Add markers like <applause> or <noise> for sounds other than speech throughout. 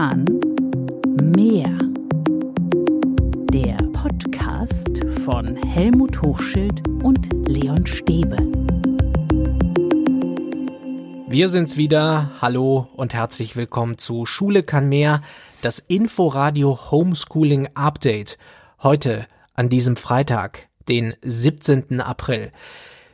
Kahn Mehr. Der Podcast von Helmut Hochschild und Leon Stäbe. Wir sind's wieder. Hallo und herzlich willkommen zu Schule kann mehr, das Inforadio Homeschooling Update. Heute an diesem Freitag, den 17. April.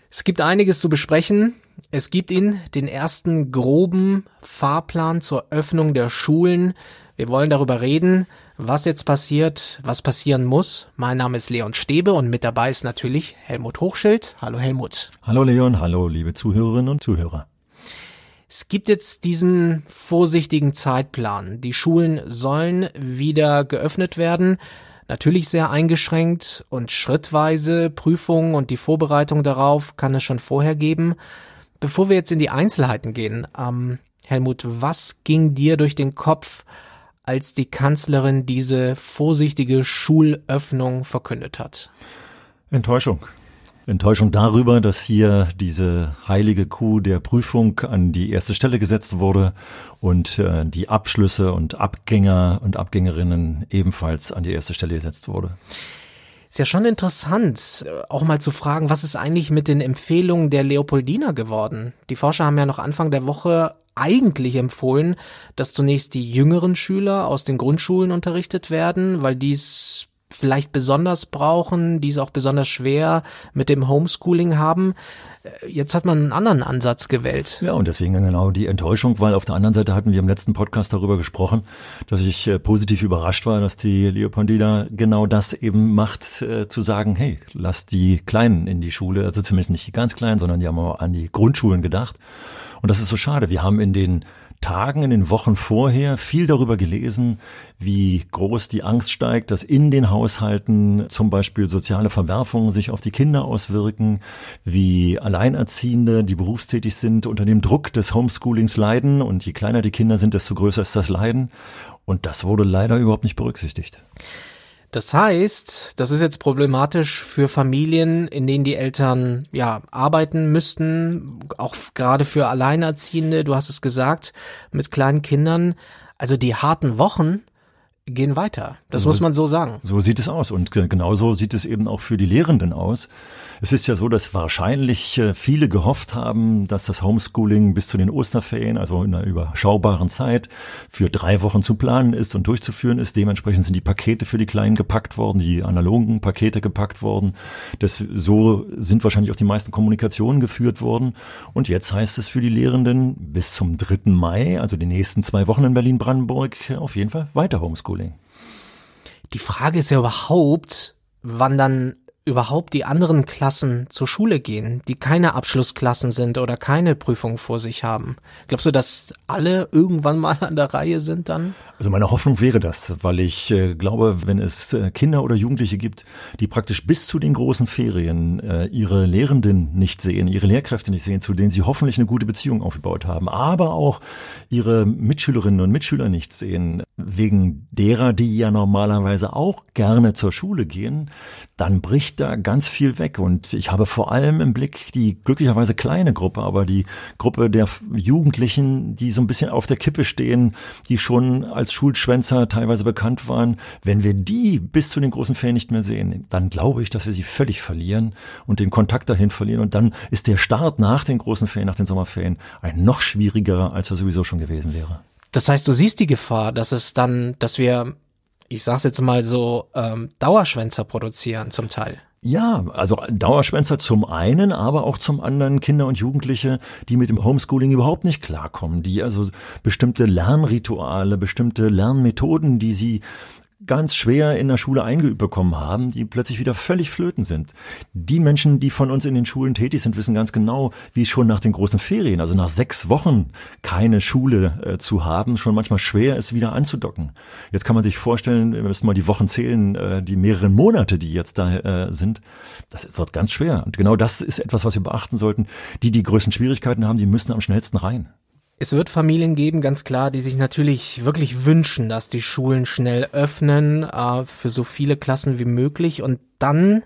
Es gibt einiges zu besprechen. Es gibt ihn, den ersten groben Fahrplan zur Öffnung der Schulen. Wir wollen darüber reden, was jetzt passiert, was passieren muss. Mein Name ist Leon Stäbe und mit dabei ist natürlich Helmut Hochschild. Hallo Helmut. Hallo Leon, hallo liebe Zuhörerinnen und Zuhörer. Es gibt jetzt diesen vorsichtigen Zeitplan. Die Schulen sollen wieder geöffnet werden. Natürlich sehr eingeschränkt und schrittweise Prüfungen und die Vorbereitung darauf kann es schon vorher geben. Bevor wir jetzt in die Einzelheiten gehen, ähm, Helmut, was ging dir durch den Kopf, als die Kanzlerin diese vorsichtige Schulöffnung verkündet hat? Enttäuschung. Enttäuschung darüber, dass hier diese heilige Kuh der Prüfung an die erste Stelle gesetzt wurde und äh, die Abschlüsse und Abgänger und Abgängerinnen ebenfalls an die erste Stelle gesetzt wurde. Ist ja schon interessant, äh, auch mal zu fragen, was ist eigentlich mit den Empfehlungen der Leopoldina geworden? Die Forscher haben ja noch Anfang der Woche eigentlich empfohlen, dass zunächst die jüngeren Schüler aus den Grundschulen unterrichtet werden, weil dies vielleicht besonders brauchen, die es auch besonders schwer mit dem Homeschooling haben. Jetzt hat man einen anderen Ansatz gewählt. Ja, und deswegen genau die Enttäuschung, weil auf der anderen Seite hatten wir im letzten Podcast darüber gesprochen, dass ich äh, positiv überrascht war, dass die Leopoldina genau das eben macht, äh, zu sagen, hey, lass die Kleinen in die Schule, also zumindest nicht die ganz Kleinen, sondern die haben auch an die Grundschulen gedacht. Und das ist so schade. Wir haben in den Tagen, in den Wochen vorher viel darüber gelesen, wie groß die Angst steigt, dass in den Haushalten zum Beispiel soziale Verwerfungen sich auf die Kinder auswirken, wie Alleinerziehende, die berufstätig sind, unter dem Druck des Homeschoolings leiden und je kleiner die Kinder sind, desto größer ist das Leiden. Und das wurde leider überhaupt nicht berücksichtigt. Das heißt, das ist jetzt problematisch für Familien, in denen die Eltern ja arbeiten müssten, auch gerade für Alleinerziehende, du hast es gesagt, mit kleinen Kindern. Also die harten Wochen gehen weiter. Das so, muss man so sagen. So sieht es aus. Und genauso sieht es eben auch für die Lehrenden aus. Es ist ja so, dass wahrscheinlich äh, viele gehofft haben, dass das Homeschooling bis zu den Osterferien, also in einer überschaubaren Zeit, für drei Wochen zu planen ist und durchzuführen ist. Dementsprechend sind die Pakete für die Kleinen gepackt worden, die analogen Pakete gepackt worden. Das, so sind wahrscheinlich auch die meisten Kommunikationen geführt worden. Und jetzt heißt es für die Lehrenden bis zum 3. Mai, also die nächsten zwei Wochen in Berlin-Brandenburg, auf jeden Fall weiter Homeschooling. Die Frage ist ja überhaupt, wann dann überhaupt die anderen Klassen zur Schule gehen, die keine Abschlussklassen sind oder keine Prüfung vor sich haben? Glaubst du, dass alle irgendwann mal an der Reihe sind dann? Also meine Hoffnung wäre das, weil ich äh, glaube, wenn es äh, Kinder oder Jugendliche gibt, die praktisch bis zu den großen Ferien äh, ihre Lehrenden nicht sehen, ihre Lehrkräfte nicht sehen, zu denen sie hoffentlich eine gute Beziehung aufgebaut haben, aber auch ihre Mitschülerinnen und Mitschüler nicht sehen, wegen derer, die ja normalerweise auch gerne zur Schule gehen, dann bricht da ganz viel weg. Und ich habe vor allem im Blick die glücklicherweise kleine Gruppe, aber die Gruppe der Jugendlichen, die so ein bisschen auf der Kippe stehen, die schon als Schulschwänzer teilweise bekannt waren. Wenn wir die bis zu den großen Ferien nicht mehr sehen, dann glaube ich, dass wir sie völlig verlieren und den Kontakt dahin verlieren. Und dann ist der Start nach den großen Ferien, nach den Sommerferien, ein noch schwierigerer, als er sowieso schon gewesen wäre. Das heißt, du siehst die Gefahr, dass es dann, dass wir ich sag's jetzt mal so, ähm, Dauerschwänzer produzieren zum Teil. Ja, also Dauerschwänzer zum einen, aber auch zum anderen Kinder und Jugendliche, die mit dem Homeschooling überhaupt nicht klarkommen, die also bestimmte Lernrituale, bestimmte Lernmethoden, die sie ganz schwer in der Schule eingeübt bekommen haben, die plötzlich wieder völlig flöten sind. Die Menschen, die von uns in den Schulen tätig sind, wissen ganz genau, wie es schon nach den großen Ferien, also nach sechs Wochen keine Schule äh, zu haben, schon manchmal schwer ist, wieder anzudocken. Jetzt kann man sich vorstellen, wir müssen mal die Wochen zählen, äh, die mehreren Monate, die jetzt da äh, sind. Das wird ganz schwer. Und genau das ist etwas, was wir beachten sollten. Die, die größten Schwierigkeiten haben, die müssen am schnellsten rein. Es wird Familien geben, ganz klar, die sich natürlich wirklich wünschen, dass die Schulen schnell öffnen, äh, für so viele Klassen wie möglich. Und dann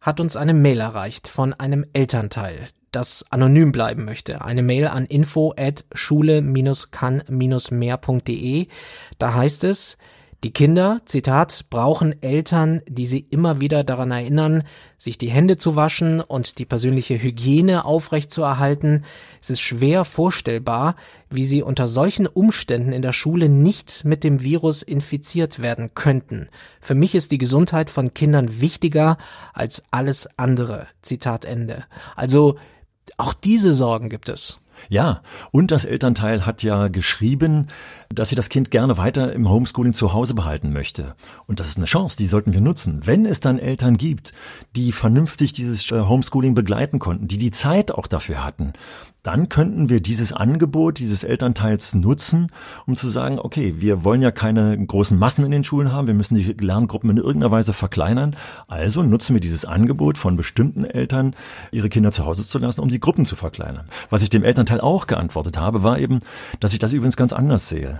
hat uns eine Mail erreicht von einem Elternteil. das anonym bleiben möchte. Eine Mail an info at schule-kann-mehr.de. Da heißt es, die Kinder, Zitat, brauchen Eltern, die sie immer wieder daran erinnern, sich die Hände zu waschen und die persönliche Hygiene aufrechtzuerhalten. Es ist schwer vorstellbar, wie sie unter solchen Umständen in der Schule nicht mit dem Virus infiziert werden könnten. Für mich ist die Gesundheit von Kindern wichtiger als alles andere. Zitat Ende. Also auch diese Sorgen gibt es. Ja, und das Elternteil hat ja geschrieben, dass sie das Kind gerne weiter im Homeschooling zu Hause behalten möchte. Und das ist eine Chance, die sollten wir nutzen. Wenn es dann Eltern gibt, die vernünftig dieses äh, Homeschooling begleiten konnten, die die Zeit auch dafür hatten, dann könnten wir dieses Angebot dieses Elternteils nutzen, um zu sagen, okay, wir wollen ja keine großen Massen in den Schulen haben, wir müssen die Lerngruppen in irgendeiner Weise verkleinern, also nutzen wir dieses Angebot von bestimmten Eltern, ihre Kinder zu Hause zu lassen, um die Gruppen zu verkleinern. Was ich dem Elternteil auch geantwortet habe, war eben, dass ich das übrigens ganz anders sehe.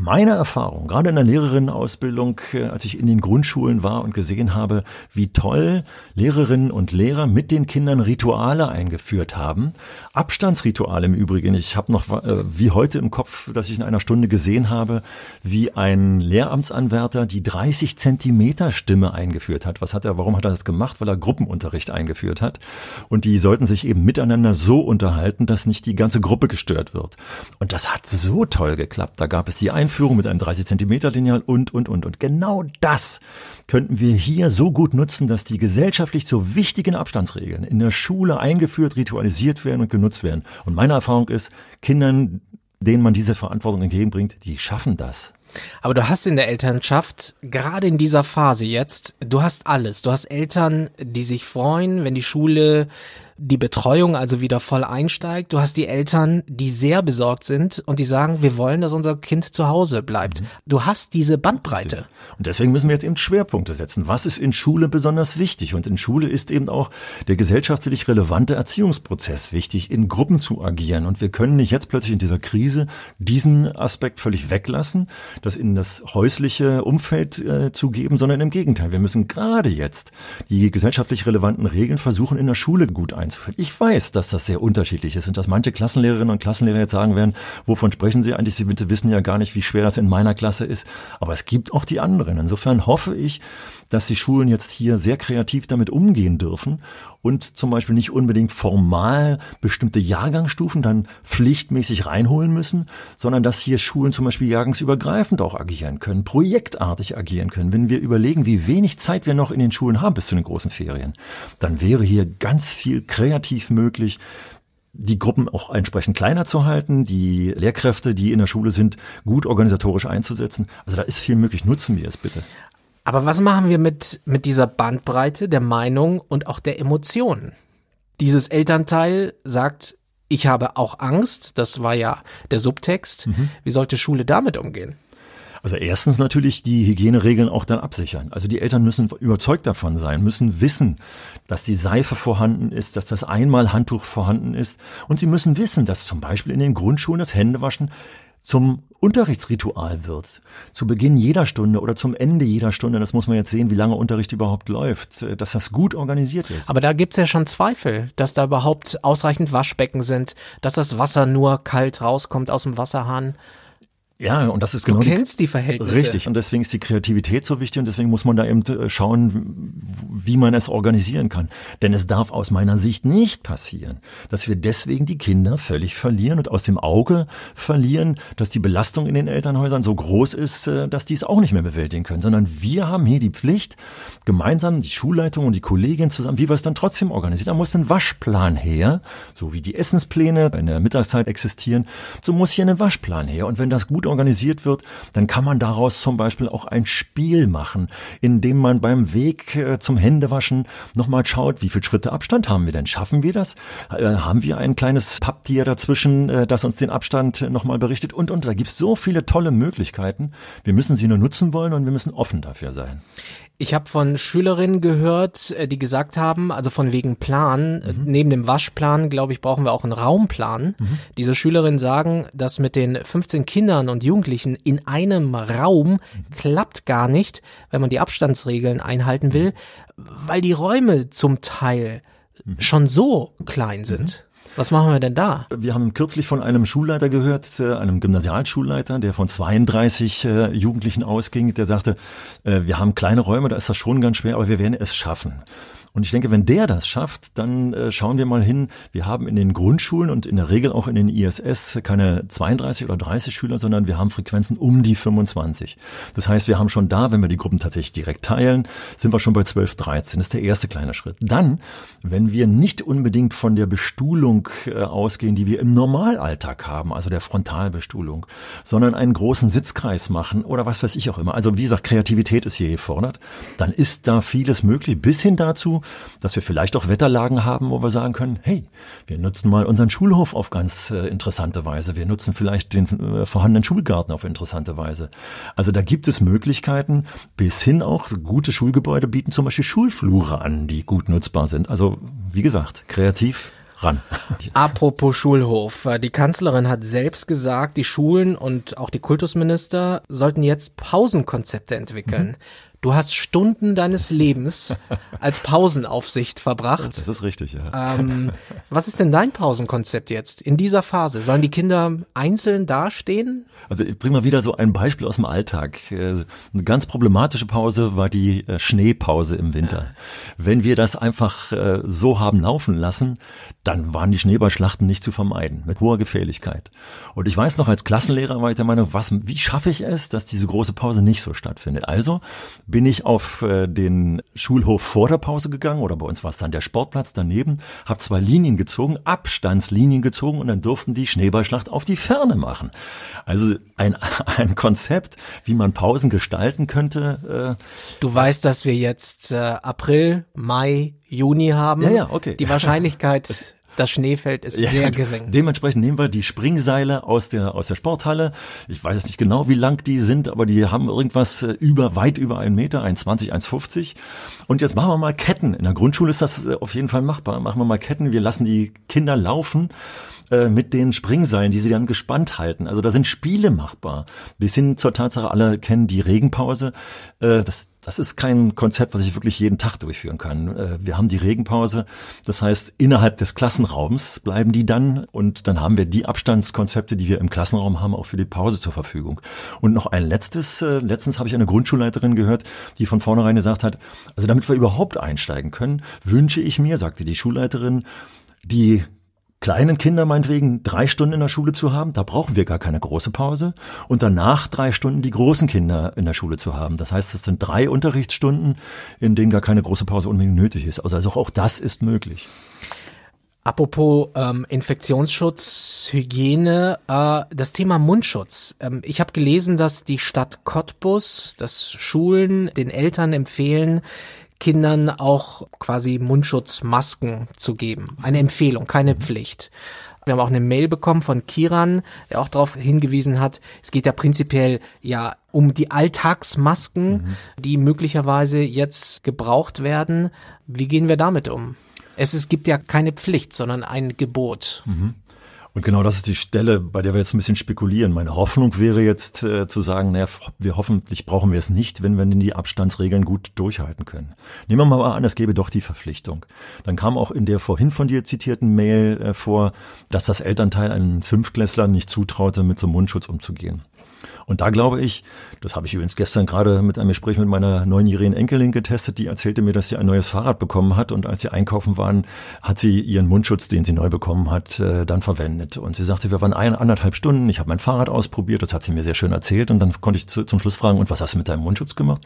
Meine Erfahrung, gerade in der Lehrerinnenausbildung, äh, als ich in den Grundschulen war und gesehen habe, wie toll Lehrerinnen und Lehrer mit den Kindern Rituale eingeführt haben. Abstandsrituale im Übrigen. Ich habe noch äh, wie heute im Kopf, dass ich in einer Stunde gesehen habe, wie ein Lehramtsanwärter die 30 Zentimeter Stimme eingeführt hat. Was hat er, warum hat er das gemacht? Weil er Gruppenunterricht eingeführt hat. Und die sollten sich eben miteinander so unterhalten, dass nicht die ganze Gruppe gestört wird. Und das hat so toll geklappt. Da gab es die Ein Einführung mit einem 30 Zentimeter Lineal und, und, und. Und genau das könnten wir hier so gut nutzen, dass die gesellschaftlich so wichtigen Abstandsregeln in der Schule eingeführt, ritualisiert werden und genutzt werden. Und meine Erfahrung ist, Kindern, denen man diese Verantwortung entgegenbringt, die schaffen das. Aber du hast in der Elternschaft, gerade in dieser Phase jetzt, du hast alles. Du hast Eltern, die sich freuen, wenn die Schule die Betreuung also wieder voll einsteigt. Du hast die Eltern, die sehr besorgt sind und die sagen, wir wollen, dass unser Kind zu Hause bleibt. Mhm. Du hast diese Bandbreite. Und deswegen müssen wir jetzt eben Schwerpunkte setzen. Was ist in Schule besonders wichtig? Und in Schule ist eben auch der gesellschaftlich relevante Erziehungsprozess wichtig, in Gruppen zu agieren. Und wir können nicht jetzt plötzlich in dieser Krise diesen Aspekt völlig weglassen, das in das häusliche Umfeld äh, zu geben, sondern im Gegenteil. Wir müssen gerade jetzt die gesellschaftlich relevanten Regeln versuchen, in der Schule gut einzubauen einzuführen. Ich weiß, dass das sehr unterschiedlich ist und dass manche Klassenlehrerinnen und Klassenlehrer jetzt sagen werden, wovon sprechen Sie eigentlich? Sie wissen ja gar nicht, wie schwer das in meiner Klasse ist. Aber es gibt auch die anderen. Insofern hoffe ich, dass die Schulen jetzt hier sehr kreativ damit umgehen dürfen und zum Beispiel nicht unbedingt formal bestimmte Jahrgangsstufen dann pflichtmäßig reinholen müssen, sondern dass hier Schulen zum Beispiel jahrgangsübergreifend auch agieren können, projektartig agieren können. Wenn wir überlegen, wie wenig Zeit wir noch in den Schulen haben bis zu den großen Ferien, dann wäre hier ganz viel kreativ möglich, die Gruppen auch entsprechend kleiner zu halten, die Lehrkräfte, die in der Schule sind, gut organisatorisch einzusetzen. Also da ist viel möglich. Nutzen wir es bitte. Aber was machen wir mit, mit dieser Bandbreite der Meinung und auch der Emotionen? Dieses Elternteil sagt, ich habe auch Angst, das war ja der Subtext. Mhm. Wie sollte Schule damit umgehen? Also erstens natürlich die Hygieneregeln auch dann absichern. Also die Eltern müssen überzeugt davon sein, müssen wissen, dass die Seife vorhanden ist, dass das Einmalhandtuch vorhanden ist. Und sie müssen wissen, dass zum Beispiel in den Grundschulen das Händewaschen zum Unterrichtsritual wird, zu Beginn jeder Stunde oder zum Ende jeder Stunde, das muss man jetzt sehen, wie lange Unterricht überhaupt läuft, dass das gut organisiert ist. Aber da gibt's ja schon Zweifel, dass da überhaupt ausreichend Waschbecken sind, dass das Wasser nur kalt rauskommt aus dem Wasserhahn. Ja, und das ist genau. Du kennst die, Verhältnisse. Richtig. Und deswegen ist die Kreativität so wichtig und deswegen muss man da eben äh, schauen, wie man es organisieren kann. Denn es darf aus meiner Sicht nicht passieren, dass wir deswegen die Kinder völlig verlieren und aus dem Auge verlieren, dass die Belastung in den Elternhäusern so groß ist, äh, dass die es auch nicht mehr bewältigen können, sondern wir haben hier die Pflicht, gemeinsam die Schulleitung und die Kollegin zusammen, wie wir es dann trotzdem organisieren. Da muss ein Waschplan her, so wie die Essenspläne in der Mittagszeit existieren, so muss hier ein Waschplan her. Und wenn das gut organisiert wird, dann kann man daraus zum Beispiel auch ein Spiel machen, in dem man beim Weg äh, zum Händewaschen nochmal schaut, wie viele Schritte Abstand haben wir denn? Schaffen wir das? Äh, haben wir ein kleines Papptier dazwischen, äh, das uns den Abstand nochmal berichtet? Und, und, da gibt es so viele tolle Möglichkeiten. Wir müssen sie nur nutzen wollen und wir müssen offen dafür sein. Ich habe von Schülerinnen gehört, äh, die gesagt haben, also von wegen Plan, äh, mhm. neben dem Waschplan, glaube ich, brauchen wir auch einen Raumplan. Mhm. Diese Schülerinnen sagen, dass mit den 15 Kindern und Jugendlichen in einem Raum mhm. klappt gar nicht, wenn man die Abstandsregeln einhalten will, weil die Räume zum Teil schon so klein sind. Was machen wir denn da? Wir haben kürzlich von einem Schulleiter gehört, äh, einem Gymnasialschulleiter, der von 32 äh, Jugendlichen ausging, der sagte, äh, wir haben kleine Räume, da ist das schon ganz schwer, aber wir werden es schaffen. Und ich denke, wenn der das schafft, dann äh, schauen wir mal hin. Wir haben in den Grundschulen und in der Regel auch in den ISS keine 32 oder 30 Schüler, sondern wir haben Frequenzen um die 25. Das heißt, wir haben schon da, wenn wir die Gruppen tatsächlich direkt teilen, sind wir schon bei 12, 13. Das ist der erste kleine Schritt. Dann, wenn wir nicht unbedingt von der Bestuhlung äh, ausgehen, die wir im Normalalltag haben, also der Frontalbestuhlung, sondern einen großen Sitzkreis machen oder was weiß ich auch immer. Also wie gesagt, Kreativität ist hier gefordert. Dann ist da vieles möglich, bis hin dazu, dass wir vielleicht auch Wetterlagen haben, wo wir sagen können, hey, wir nutzen mal unseren Schulhof auf ganz äh, interessante Weise. Wir nutzen vielleicht den äh, vorhandenen Schulgarten auf interessante Weise. Also da gibt es Möglichkeiten, bis hin auch gute Schulgebäude bieten zum Beispiel Schulflure an, die gut nutzbar sind. Also wie gesagt, kreativ ran. <laughs> Apropos Schulhof. Äh, die Kanzlerin hat selbst gesagt, die Schulen und auch die Kultusminister sollten jetzt Pausenkonzepte entwickeln. Mhm. Du hast Stunden deines Lebens <laughs> als Pausenaufsicht verbracht. Das ist richtig, ja. Ähm, was ist denn dein Pausenkonzept jetzt in dieser Phase? Sollen die Kinder einzeln dastehen? Also ich bringe mal wieder so ein Beispiel aus dem Alltag. Äh, eine ganz problematische Pause war die äh, Schneepause im Winter. Wenn wir das einfach äh, so haben laufen lassen, dann waren die Schneeballschlachten nicht zu vermeiden, mit hoher Gefährlichkeit. Und ich weiß noch, als Klassenlehrer war ich der Meinung, was, wie schaffe ich es, dass diese große Pause nicht so stattfindet? Also bin ich auf den Schulhof vor der Pause gegangen, oder bei uns war es dann der Sportplatz daneben, habe zwei Linien gezogen, Abstandslinien gezogen und dann durften die Schneeballschlacht auf die Ferne machen. Also ein, <laughs> ein Konzept, wie man Pausen gestalten könnte. Äh, du weißt, dass wir jetzt äh, April, Mai, Juni haben. Ja, ja, okay. Die Wahrscheinlichkeit <laughs> das Schneefeld ist ja, sehr gering. Dementsprechend nehmen wir die Springseile aus der, aus der Sporthalle. Ich weiß jetzt nicht genau, wie lang die sind, aber die haben irgendwas äh, über, weit über einen Meter, 1,20, 1,50. Und jetzt machen wir mal Ketten. In der Grundschule ist das äh, auf jeden Fall machbar. Machen wir mal Ketten. Wir lassen die Kinder laufen äh, mit den Springseilen, die sie dann gespannt halten. Also da sind Spiele machbar. Bis hin zur Tatsache, alle kennen die Regenpause. Äh, das, das ist kein Konzept, was ich wirklich jeden Tag durchführen kann. Äh, wir haben die Regenpause. Das heißt, innerhalb des Klassenraums bleiben die dann und dann haben wir die Abstandskonzepte, die wir im Klassenraum haben, auch für die Pause zur Verfügung. Und noch ein letztes. Äh, letztens habe ich eine Grundschulleiterin gehört, die von vornherein gesagt hat, also damit wir überhaupt einsteigen können, wünsche ich mir, sagte die Schulleiterin, die kleinen Kinder meinetwegen drei Stunden in der Schule zu haben, da brauchen wir gar keine große Pause. Und danach drei Stunden die großen Kinder in der Schule zu haben. Das heißt, es sind drei Unterrichtsstunden, in denen gar keine große Pause unbedingt nötig ist. Also, also auch das ist möglich. Apropos ähm, Infektionsschutz, Hygiene, äh, das Thema Mundschutz. Ähm, ich habe gelesen, dass die Stadt Cottbus, dass Schulen den Eltern empfehlen, Kindern auch quasi Mundschutzmasken zu geben. Eine Empfehlung, keine. Pflicht. Wir haben auch eine Mail bekommen von Kiran, der auch darauf hingewiesen hat, es geht ja prinzipiell ja um die Alltagsmasken, mhm. die möglicherweise jetzt gebraucht werden. Wie gehen wir damit um? Es, es gibt ja keine Pflicht, sondern ein Gebot. Mhm. Und genau das ist die Stelle, bei der wir jetzt ein bisschen spekulieren. Meine Hoffnung wäre jetzt äh, zu sagen, naja, wir hoffentlich brauchen wir es nicht, wenn wir die Abstandsregeln gut durchhalten können. Nehmen wir mal an, es gäbe doch die Verpflichtung. Dann kam auch in der vorhin von dir zitierten Mail äh, vor, dass das Elternteil einen Fünftklässler nicht zutraute, mit so einem Mundschutz umzugehen. Und da glaube ich, das habe ich übrigens gestern gerade mit einem Gespräch mit meiner neunjährigen Enkelin getestet, die erzählte mir, dass sie ein neues Fahrrad bekommen hat und als sie einkaufen waren, hat sie ihren Mundschutz, den sie neu bekommen hat, äh, dann verwendet. Und sie sagte, wir waren ein, anderthalb Stunden, ich habe mein Fahrrad ausprobiert, das hat sie mir sehr schön erzählt und dann konnte ich zu, zum Schluss fragen, und was hast du mit deinem Mundschutz gemacht?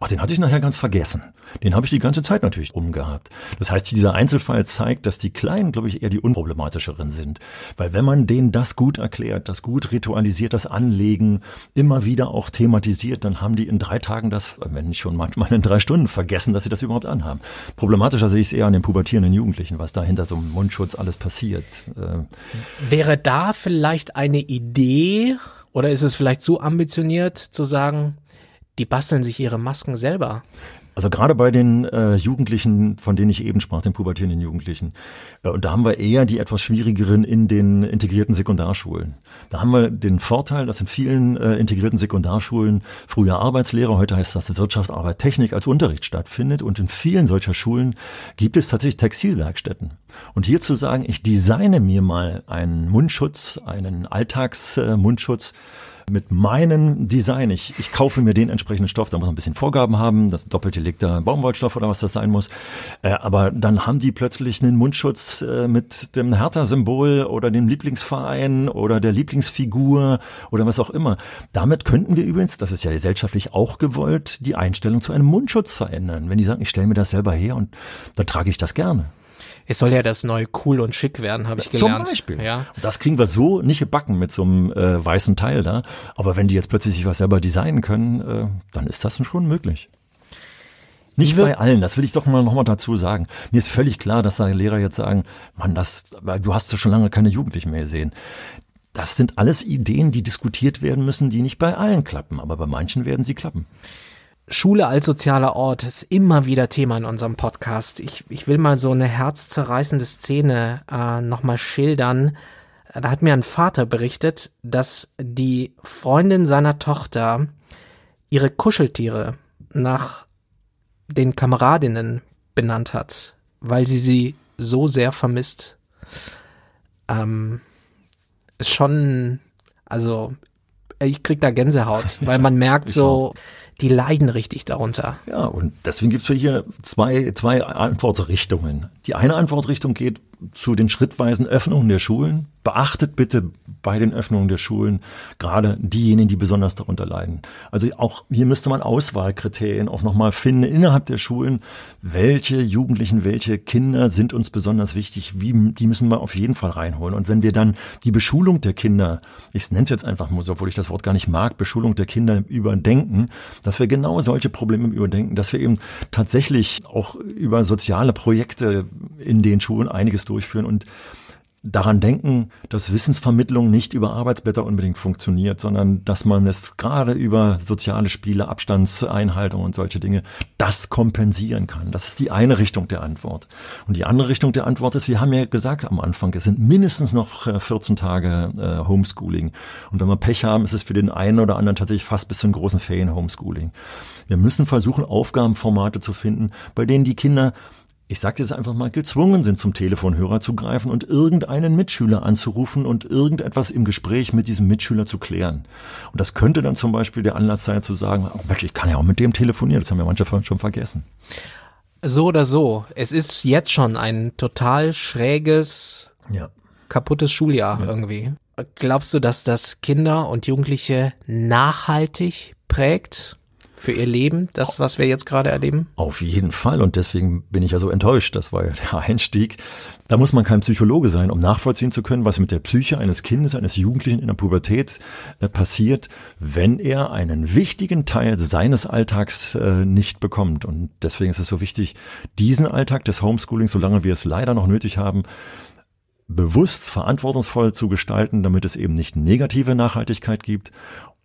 Ach, den hatte ich nachher ganz vergessen. Den habe ich die ganze Zeit natürlich umgehabt. Das heißt, dieser Einzelfall zeigt, dass die Kleinen, glaube ich, eher die unproblematischeren sind. Weil wenn man denen das gut erklärt, das gut ritualisiert, das Anlegen, immer wieder auch thematisiert, dann haben die in drei Tagen das, wenn nicht schon manchmal in drei Stunden, vergessen, dass sie das überhaupt anhaben. Problematischer sehe ich es eher an den pubertierenden Jugendlichen, was da hinter so einem Mundschutz alles passiert. Äh, Wäre da vielleicht eine Idee, oder ist es vielleicht zu ambitioniert zu sagen, die basteln sich ihre Masken selber. Also gerade bei den äh, Jugendlichen, von denen ich eben sprach, den pubertierenden Jugendlichen. Äh, und da haben wir eher die etwas schwierigeren in den integrierten Sekundarschulen. Da haben wir den Vorteil, dass in vielen äh, integrierten Sekundarschulen früher Arbeitslehre, heute heißt das Wirtschaft, Arbeit, Technik als Unterricht stattfindet. Und in vielen solcher Schulen gibt es tatsächlich Textilwerkstätten. Und hier zu sagen, ich designe mir mal einen Mundschutz, einen Alltagsmundschutz, äh, mit meinem Design. Ich, ich kaufe mir den entsprechenden Stoff, da muss man ein bisschen Vorgaben haben, das doppelte legter Baumwollstoff oder was das sein muss. Äh, aber dann haben die plötzlich einen Mundschutz äh, mit dem Hertha-Symbol oder dem Lieblingsverein oder der Lieblingsfigur oder was auch immer. Damit könnten wir übrigens, das ist ja gesellschaftlich auch gewollt, die Einstellung zu einem Mundschutz verändern. Wenn die sagen, ich stelle mir das selber her und dann trage ich das gerne. Es soll ja das neue cool und schick werden, habe ich gelernt. Zum Beispiel. Ja. Das kriegen wir so nicht gebacken mit so einem äh, weißen Teil da. Aber wenn die jetzt plötzlich sich was selber designen können, äh, dann ist das schon möglich. Nicht bei allen, das will ich doch mal nochmal dazu sagen. Mir ist völlig klar, dass da Lehrer jetzt sagen, Mann, das, du hast ja schon lange keine Jugendlichen mehr gesehen. Das sind alles Ideen, die diskutiert werden müssen, die nicht bei allen klappen, aber bei manchen werden sie klappen. Schule als sozialer Ort ist immer wieder Thema in unserem Podcast. Ich, ich will mal so eine herzzerreißende Szene äh, nochmal schildern. Da hat mir ein Vater berichtet, dass die Freundin seiner Tochter ihre Kuscheltiere nach den Kameradinnen benannt hat, weil sie sie so sehr vermisst. Ähm, ist schon, also ich krieg da Gänsehaut, weil man <laughs> merkt so, die leiden richtig darunter. Ja, und deswegen gibt's hier zwei, zwei Antwortrichtungen. Die eine Antwortrichtung geht zu den schrittweisen Öffnungen der Schulen. Beachtet bitte bei den Öffnungen der Schulen gerade diejenigen, die besonders darunter leiden. Also auch hier müsste man Auswahlkriterien auch nochmal finden innerhalb der Schulen. Welche Jugendlichen, welche Kinder sind uns besonders wichtig? Wie, die müssen wir auf jeden Fall reinholen. Und wenn wir dann die Beschulung der Kinder, ich nenne es jetzt einfach mal so, obwohl ich das Wort gar nicht mag, Beschulung der Kinder überdenken, dass wir genau solche Probleme überdenken, dass wir eben tatsächlich auch über soziale Projekte in den Schulen einiges durchführen und daran denken, dass Wissensvermittlung nicht über Arbeitsblätter unbedingt funktioniert, sondern dass man es gerade über soziale Spiele, Abstandseinhaltung und solche Dinge, das kompensieren kann. Das ist die eine Richtung der Antwort. Und die andere Richtung der Antwort ist, wir haben ja gesagt am Anfang, es sind mindestens noch 14 äh, Tage äh, Homeschooling. Und wenn wir Pech haben, ist es für den einen oder anderen tatsächlich fast bis zu den großen Ferien Homeschooling. Wir müssen versuchen, Aufgabenformate zu finden, bei denen die Kinder ich sage jetzt einfach mal, gezwungen sind, zum Telefonhörer zu greifen und irgendeinen Mitschüler anzurufen und irgendetwas im Gespräch mit diesem Mitschüler zu klären. Und das könnte dann zum Beispiel der Anlass sein, zu sagen, oh, ich kann ja auch mit dem telefonieren, das haben ja manche schon vergessen. So oder so, es ist jetzt schon ein total schräges, ja. kaputtes Schuljahr ja. irgendwie. Glaubst du, dass das Kinder und Jugendliche nachhaltig prägt? Für ihr Leben, das, was wir jetzt gerade erleben? Auf jeden Fall. Und deswegen bin ich ja so enttäuscht. Das war ja der <laughs> Einstieg. Da muss man kein Psychologe sein, um nachvollziehen zu können, was mit der Psyche eines Kindes, eines Jugendlichen in der Pubertät äh, passiert, wenn er einen wichtigen Teil seines Alltags äh, nicht bekommt. Und deswegen ist es so wichtig, diesen Alltag des Homeschoolings, solange wir es leider noch nötig haben, bewusst verantwortungsvoll zu gestalten, damit es eben nicht negative Nachhaltigkeit gibt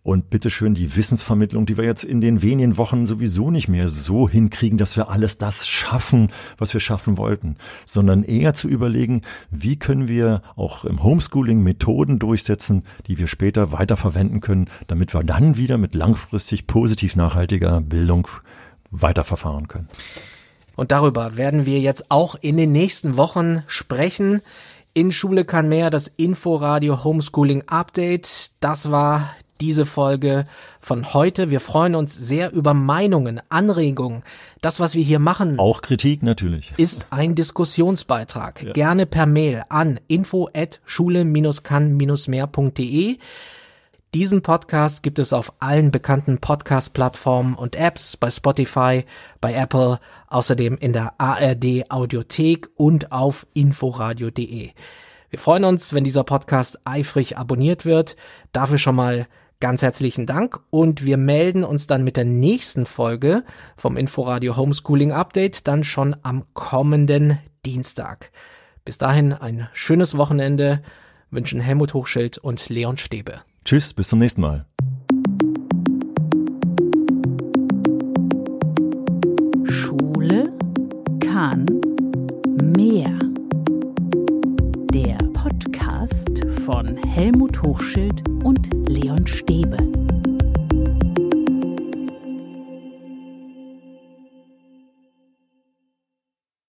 und bitteschön die Wissensvermittlung, die wir jetzt in den wenigen Wochen sowieso nicht mehr so hinkriegen, dass wir alles das schaffen, was wir schaffen wollten, sondern eher zu überlegen, wie können wir auch im Homeschooling Methoden durchsetzen, die wir später weiter verwenden können, damit wir dann wieder mit langfristig positiv nachhaltiger Bildung weiterverfahren können. Und darüber werden wir jetzt auch in den nächsten Wochen sprechen. In Schule kann mehr das Inforadio Homeschooling Update. Das war diese Folge von heute. Wir freuen uns sehr über Meinungen, Anregungen. Das, was wir hier machen. Auch Kritik natürlich. Ist ein Diskussionsbeitrag. Ja. Gerne per Mail an info at schule-kann-mehr.de. Diesen Podcast gibt es auf allen bekannten Podcast-Plattformen und Apps, bei Spotify, bei Apple, außerdem in der ARD Audiothek und auf inforadio.de. Wir freuen uns, wenn dieser Podcast eifrig abonniert wird. Dafür schon mal Ganz herzlichen Dank und wir melden uns dann mit der nächsten Folge vom Inforadio Homeschooling Update dann schon am kommenden Dienstag. Bis dahin ein schönes Wochenende wünschen Helmut Hochschild und Leon Stäbe. Tschüss, bis zum nächsten Mal. Roman Meer. Der Podcast von Helmut Hochschild